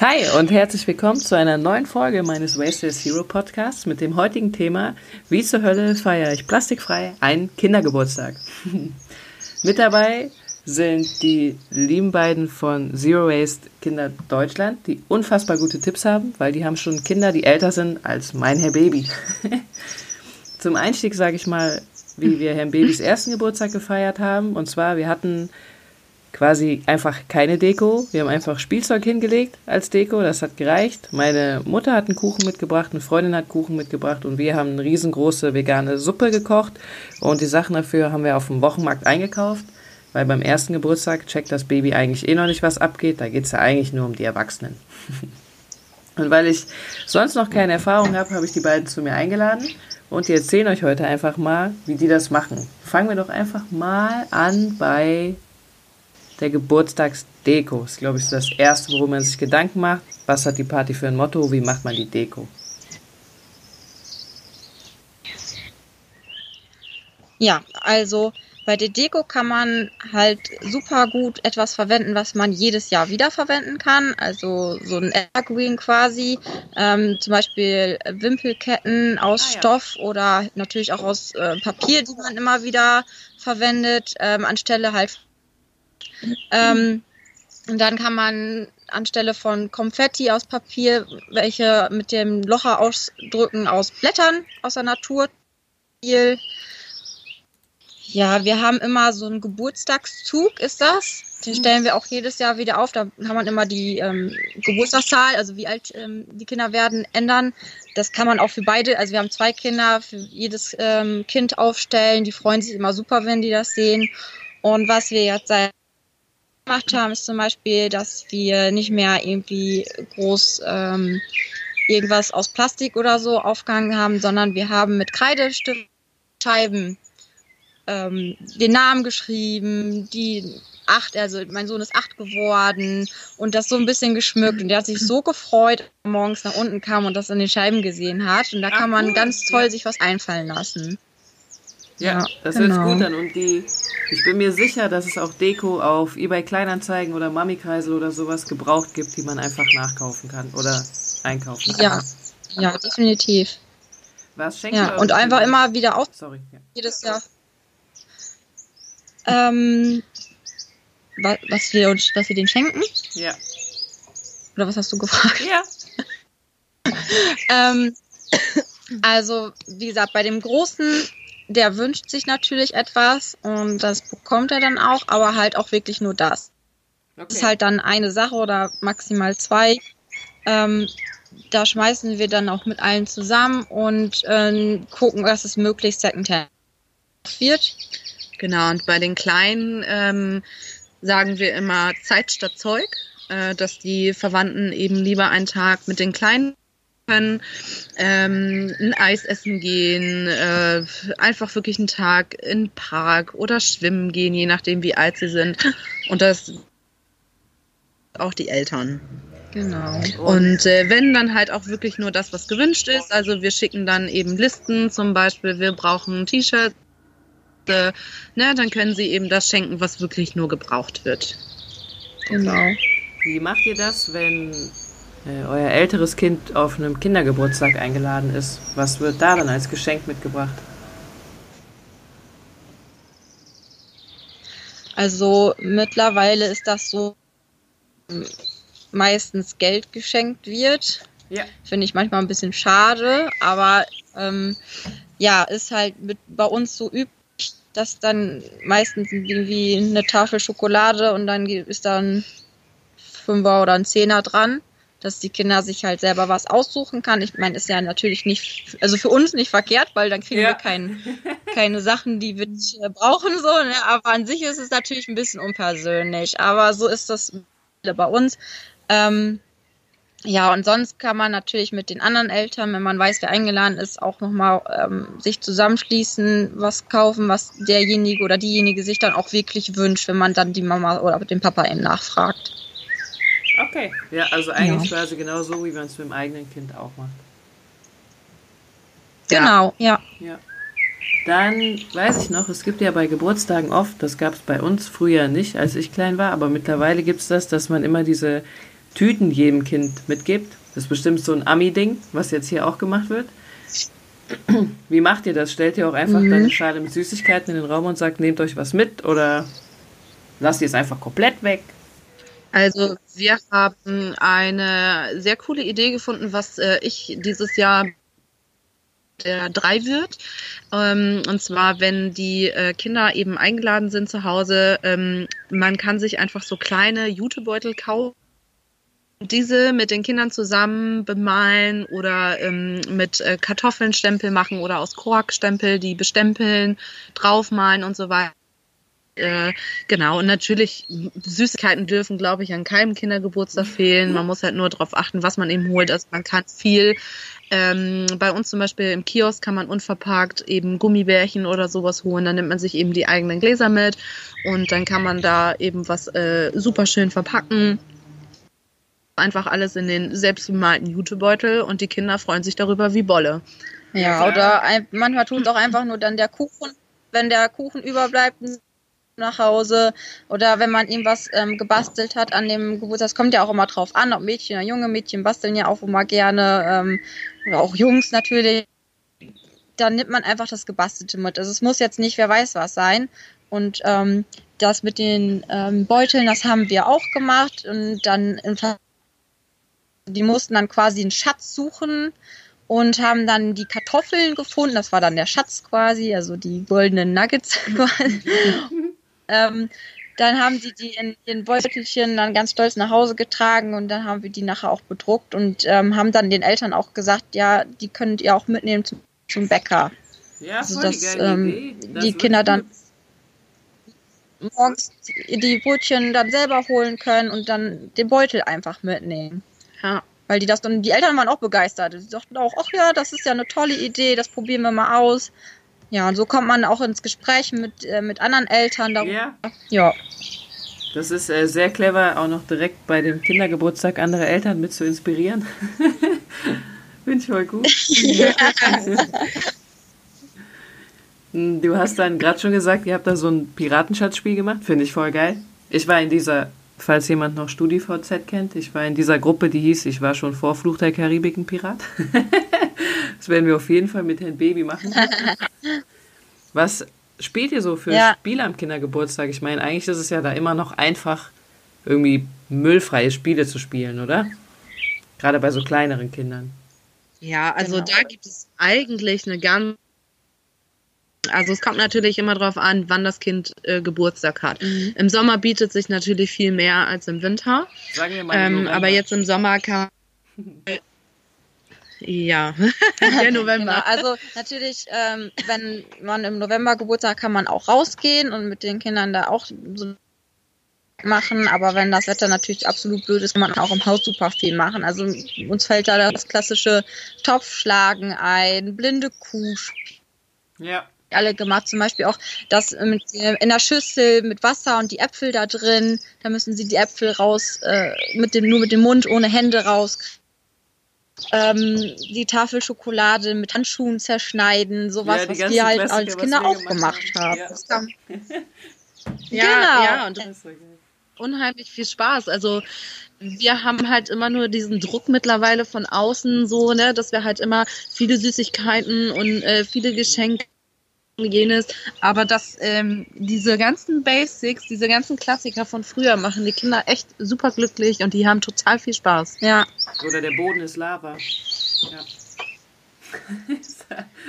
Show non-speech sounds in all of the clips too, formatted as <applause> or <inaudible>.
Hi und herzlich willkommen zu einer neuen Folge meines Wasteless Hero Podcasts mit dem heutigen Thema Wie zur Hölle feiere ich plastikfrei einen Kindergeburtstag. <laughs> mit dabei sind die lieben beiden von Zero Waste Kinder Deutschland, die unfassbar gute Tipps haben, weil die haben schon Kinder, die älter sind als mein Herr Baby. <laughs> Zum Einstieg sage ich mal, wie wir Herrn Babys ersten Geburtstag gefeiert haben. Und zwar, wir hatten quasi einfach keine Deko. Wir haben einfach Spielzeug hingelegt als Deko. Das hat gereicht. Meine Mutter hat einen Kuchen mitgebracht, eine Freundin hat Kuchen mitgebracht und wir haben eine riesengroße vegane Suppe gekocht. Und die Sachen dafür haben wir auf dem Wochenmarkt eingekauft. Weil beim ersten Geburtstag checkt das Baby eigentlich eh noch nicht, was abgeht. Da geht es ja eigentlich nur um die Erwachsenen. <laughs> und weil ich sonst noch keine Erfahrung habe, habe ich die beiden zu mir eingeladen. Und die erzählen euch heute einfach mal, wie die das machen. Fangen wir doch einfach mal an bei der Geburtstagsdeko. Ist, glaube ich, das Erste, worum man sich Gedanken macht. Was hat die Party für ein Motto? Wie macht man die Deko? Ja, also bei der Deko kann man halt super gut etwas verwenden, was man jedes Jahr wiederverwenden kann. Also so ein Evergreen quasi. Ähm, zum Beispiel Wimpelketten aus ah, ja. Stoff oder natürlich auch aus äh, Papier, die man immer wieder verwendet, ähm, anstelle halt. Ähm, und dann kann man anstelle von Konfetti aus Papier, welche mit dem Locher ausdrücken aus Blättern aus der Natur. Ja, wir haben immer so einen Geburtstagszug, ist das. Den stellen wir auch jedes Jahr wieder auf. Da kann man immer die ähm, Geburtstagszahl, also wie alt ähm, die Kinder werden, ändern. Das kann man auch für beide, also wir haben zwei Kinder, für jedes ähm, Kind aufstellen. Die freuen sich immer super, wenn die das sehen. Und was wir jetzt seit gemacht haben, ist zum Beispiel, dass wir nicht mehr irgendwie groß ähm, irgendwas aus Plastik oder so aufgehangen haben, sondern wir haben mit Kreidestift Scheiben ähm, den Namen geschrieben, die acht, also mein Sohn ist acht geworden und das so ein bisschen geschmückt und der hat sich so gefreut, er morgens nach unten kam und das in den Scheiben gesehen hat und da kann man cool. ganz toll sich was einfallen lassen. Ja, ja das genau. hört gut an und die, ich bin mir sicher, dass es auch Deko auf eBay Kleinanzeigen oder Mami-Kreisel oder sowas gebraucht gibt, die man einfach nachkaufen kann oder einkaufen kann. Ja, ja, definitiv. Was schenkt ja, und einfach immer wieder auf. Sorry. Ja. Jedes Jahr ähm, was wir uns, was wir den schenken? Ja. Oder was hast du gefragt? Ja. <laughs> ähm, also, wie gesagt, bei dem Großen, der wünscht sich natürlich etwas und das bekommt er dann auch, aber halt auch wirklich nur das. Okay. Das ist halt dann eine Sache oder maximal zwei. Ähm, da schmeißen wir dann auch mit allen zusammen und äh, gucken, dass es möglichst secondhand wird. Genau, und bei den Kleinen ähm, sagen wir immer Zeit statt Zeug, äh, dass die Verwandten eben lieber einen Tag mit den Kleinen können, ähm, ein Eis essen gehen, äh, einfach wirklich einen Tag in den Park oder schwimmen gehen, je nachdem wie alt sie sind. Und das auch die Eltern. Genau. Und äh, wenn dann halt auch wirklich nur das, was gewünscht ist, also wir schicken dann eben Listen, zum Beispiel wir brauchen T-Shirts, äh, ne, dann können sie eben das schenken, was wirklich nur gebraucht wird. Genau. Wie macht ihr das, wenn äh, euer älteres Kind auf einem Kindergeburtstag eingeladen ist? Was wird da dann als Geschenk mitgebracht? Also mittlerweile ist das so, meistens Geld geschenkt wird. Ja. Finde ich manchmal ein bisschen schade, aber ähm, ja, ist halt mit, bei uns so üblich dass dann meistens irgendwie eine Tafel Schokolade und dann ist da ein Fünfer oder ein Zehner dran, dass die Kinder sich halt selber was aussuchen kann. Ich meine, ist ja natürlich nicht, also für uns nicht verkehrt, weil dann kriegen ja. wir kein, keine Sachen, die wir nicht äh, brauchen, so, ne? aber an sich ist es natürlich ein bisschen unpersönlich. Aber so ist das bei uns. Ähm, ja, und sonst kann man natürlich mit den anderen Eltern, wenn man weiß, wer eingeladen ist, auch nochmal ähm, sich zusammenschließen, was kaufen, was derjenige oder diejenige sich dann auch wirklich wünscht, wenn man dann die Mama oder den Papa eben nachfragt. Okay, ja, also eigentlich ja. quasi genau so, wie man es mit dem eigenen Kind auch macht. Genau, ja. ja. Dann weiß ich noch, es gibt ja bei Geburtstagen oft, das gab es bei uns früher nicht, als ich klein war, aber mittlerweile gibt es das, dass man immer diese Tüten jedem Kind mitgibt. Das ist bestimmt so ein Ami-Ding, was jetzt hier auch gemacht wird. Wie macht ihr das? Stellt ihr auch einfach mhm. deine Schale mit Süßigkeiten in den Raum und sagt, nehmt euch was mit oder lasst ihr es einfach komplett weg? Also wir haben eine sehr coole Idee gefunden, was äh, ich dieses Jahr der drei wird. Ähm, und zwar, wenn die äh, Kinder eben eingeladen sind zu Hause, ähm, man kann sich einfach so kleine Jutebeutel kaufen diese mit den Kindern zusammen bemalen oder ähm, mit äh, Kartoffeln Stempel machen oder aus Korkstempel die bestempeln, draufmalen und so weiter. Äh, genau, und natürlich, Süßigkeiten dürfen, glaube ich, an keinem Kindergeburtstag fehlen. Man muss halt nur darauf achten, was man eben holt. Also man kann viel. Ähm, bei uns zum Beispiel im Kiosk kann man unverpackt eben Gummibärchen oder sowas holen. Dann nimmt man sich eben die eigenen Gläser mit und dann kann man da eben was äh, super schön verpacken einfach alles in den selbstgemalten Jutebeutel und die Kinder freuen sich darüber wie Bolle. Ja, oder ein, manchmal tut auch einfach nur dann der Kuchen, wenn der Kuchen überbleibt nach Hause oder wenn man ihm was ähm, gebastelt hat an dem Geburtstag. Das kommt ja auch immer drauf an, ob Mädchen oder junge Mädchen basteln ja auch immer gerne ähm, oder auch Jungs natürlich. Dann nimmt man einfach das Gebastelte mit. Also es muss jetzt nicht wer weiß was sein. Und ähm, das mit den ähm, Beuteln, das haben wir auch gemacht und dann die mussten dann quasi einen Schatz suchen und haben dann die Kartoffeln gefunden. Das war dann der Schatz quasi, also die goldenen Nuggets. <laughs> ähm, dann haben sie die in ihren Beutelchen dann ganz stolz nach Hause getragen und dann haben wir die nachher auch bedruckt und ähm, haben dann den Eltern auch gesagt, ja, die könnt ihr auch mitnehmen zum, zum Bäcker. Ja, also dass die, ähm, das die Kinder dann morgens die Brötchen dann selber holen können und dann den Beutel einfach mitnehmen. Ja. Weil die das dann, die Eltern waren auch begeistert. Die sagten auch, ach ja, das ist ja eine tolle Idee, das probieren wir mal aus. Ja, und so kommt man auch ins Gespräch mit, äh, mit anderen Eltern darüber. Ja. ja. Das ist äh, sehr clever, auch noch direkt bei dem Kindergeburtstag andere Eltern mit zu inspirieren. <laughs> Finde ich voll gut. <laughs> du hast dann gerade schon gesagt, ihr habt da so ein Piratenschatzspiel gemacht. Finde ich voll geil. Ich war in dieser falls jemand noch StudiVZ kennt. Ich war in dieser Gruppe, die hieß, ich war schon vor Fluch der Karibik ein Pirat. <laughs> das werden wir auf jeden Fall mit Herrn Baby machen. <laughs> Was spielt ihr so für ja. Spiele am Kindergeburtstag? Ich meine, eigentlich ist es ja da immer noch einfach, irgendwie müllfreie Spiele zu spielen, oder? Gerade bei so kleineren Kindern. Ja, also genau. da gibt es eigentlich eine ganz also es kommt natürlich immer darauf an, wann das Kind äh, Geburtstag hat. Mhm. Im Sommer bietet sich natürlich viel mehr als im Winter. Sagen wir mal ähm, aber jetzt im Sommer kann <laughs> ja, <laughs> der November. Genau, also natürlich, ähm, wenn man im November Geburtstag hat, kann man auch rausgehen und mit den Kindern da auch so machen, aber wenn das Wetter natürlich absolut blöd ist, kann man auch im Haus super viel machen. Also uns fällt da das klassische Topfschlagen ein, blinde Kuh. Ja alle gemacht. Zum Beispiel auch das mit, in der Schüssel mit Wasser und die Äpfel da drin. Da müssen sie die Äpfel raus, äh, mit dem, nur mit dem Mund, ohne Hände raus. Ähm, die Tafel Schokolade mit Handschuhen zerschneiden, sowas, ja, was wir halt als Kinder auch gemacht haben. haben. Ja. <laughs> ja, genau. ja, und das ist unheimlich viel Spaß. Also wir haben halt immer nur diesen Druck mittlerweile von außen so, ne, dass wir halt immer viele Süßigkeiten und äh, viele Geschenke jenes, aber dass ähm, diese ganzen Basics, diese ganzen Klassiker von früher machen die Kinder echt super glücklich und die haben total viel Spaß. Ja. Oder der Boden ist Lava. Ja.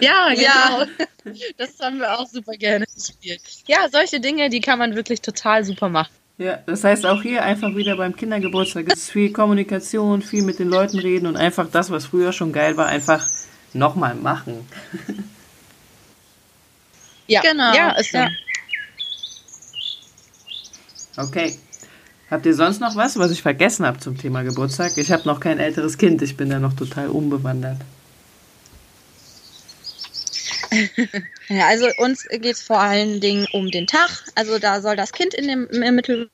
ja, genau. <laughs> Das haben wir auch super gerne gespielt. Ja, solche Dinge, die kann man wirklich total super machen. Ja, das heißt auch hier einfach wieder beim Kindergeburtstag ist viel Kommunikation, viel mit den Leuten reden und einfach das, was früher schon geil war, einfach nochmal machen. <laughs> Ja, genau. Ja, ist ja. Okay. Habt ihr sonst noch was, was ich vergessen habe zum Thema Geburtstag? Ich habe noch kein älteres Kind, ich bin da noch total unbewandert. <laughs> ja, also uns geht es vor allen Dingen um den Tag. Also da soll das Kind in dem, im Mittel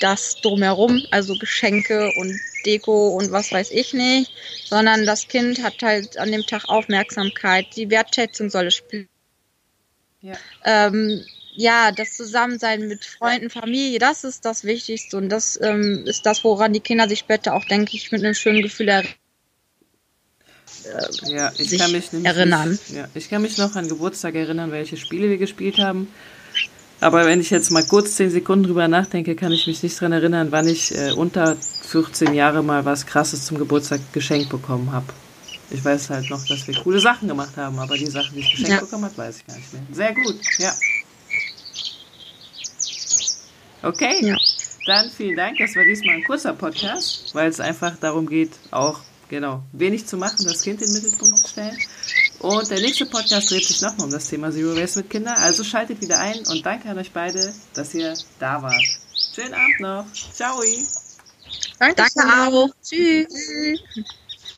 das drumherum, also Geschenke und Deko und was weiß ich nicht, sondern das Kind hat halt an dem Tag Aufmerksamkeit, die Wertschätzung soll es spüren. Ja. Ähm, ja, das Zusammensein mit Freunden, Familie, das ist das Wichtigste und das ähm, ist das, woran die Kinder sich später auch, denke ich, mit einem schönen Gefühl er äh, ja, ich kann mich nämlich erinnern. Ja, ich kann mich noch an Geburtstag erinnern, welche Spiele wir gespielt haben. Aber wenn ich jetzt mal kurz zehn Sekunden drüber nachdenke, kann ich mich nicht dran erinnern, wann ich äh, unter 14 Jahre mal was Krasses zum Geburtstag geschenkt bekommen habe. Ich weiß halt noch, dass wir coole Sachen gemacht haben, aber die Sachen, die ich geschenkt Ja. bekommen habe, weiß ich gar nicht mehr. Sehr gut, ja. Okay, Ja. dann vielen Dank. Das war diesmal ein kurzer Podcast, weil es einfach darum geht, auch genau wenig zu machen, das Kind in den Mittelpunkt zu stellen. Und der nächste Podcast dreht sich nochmal um das Thema Zero Waste mit Kindern. Also schaltet wieder ein und danke an euch beide, dass ihr da wart. Schönen Abend noch. Ciao. Danke Danke auch. Tschüss.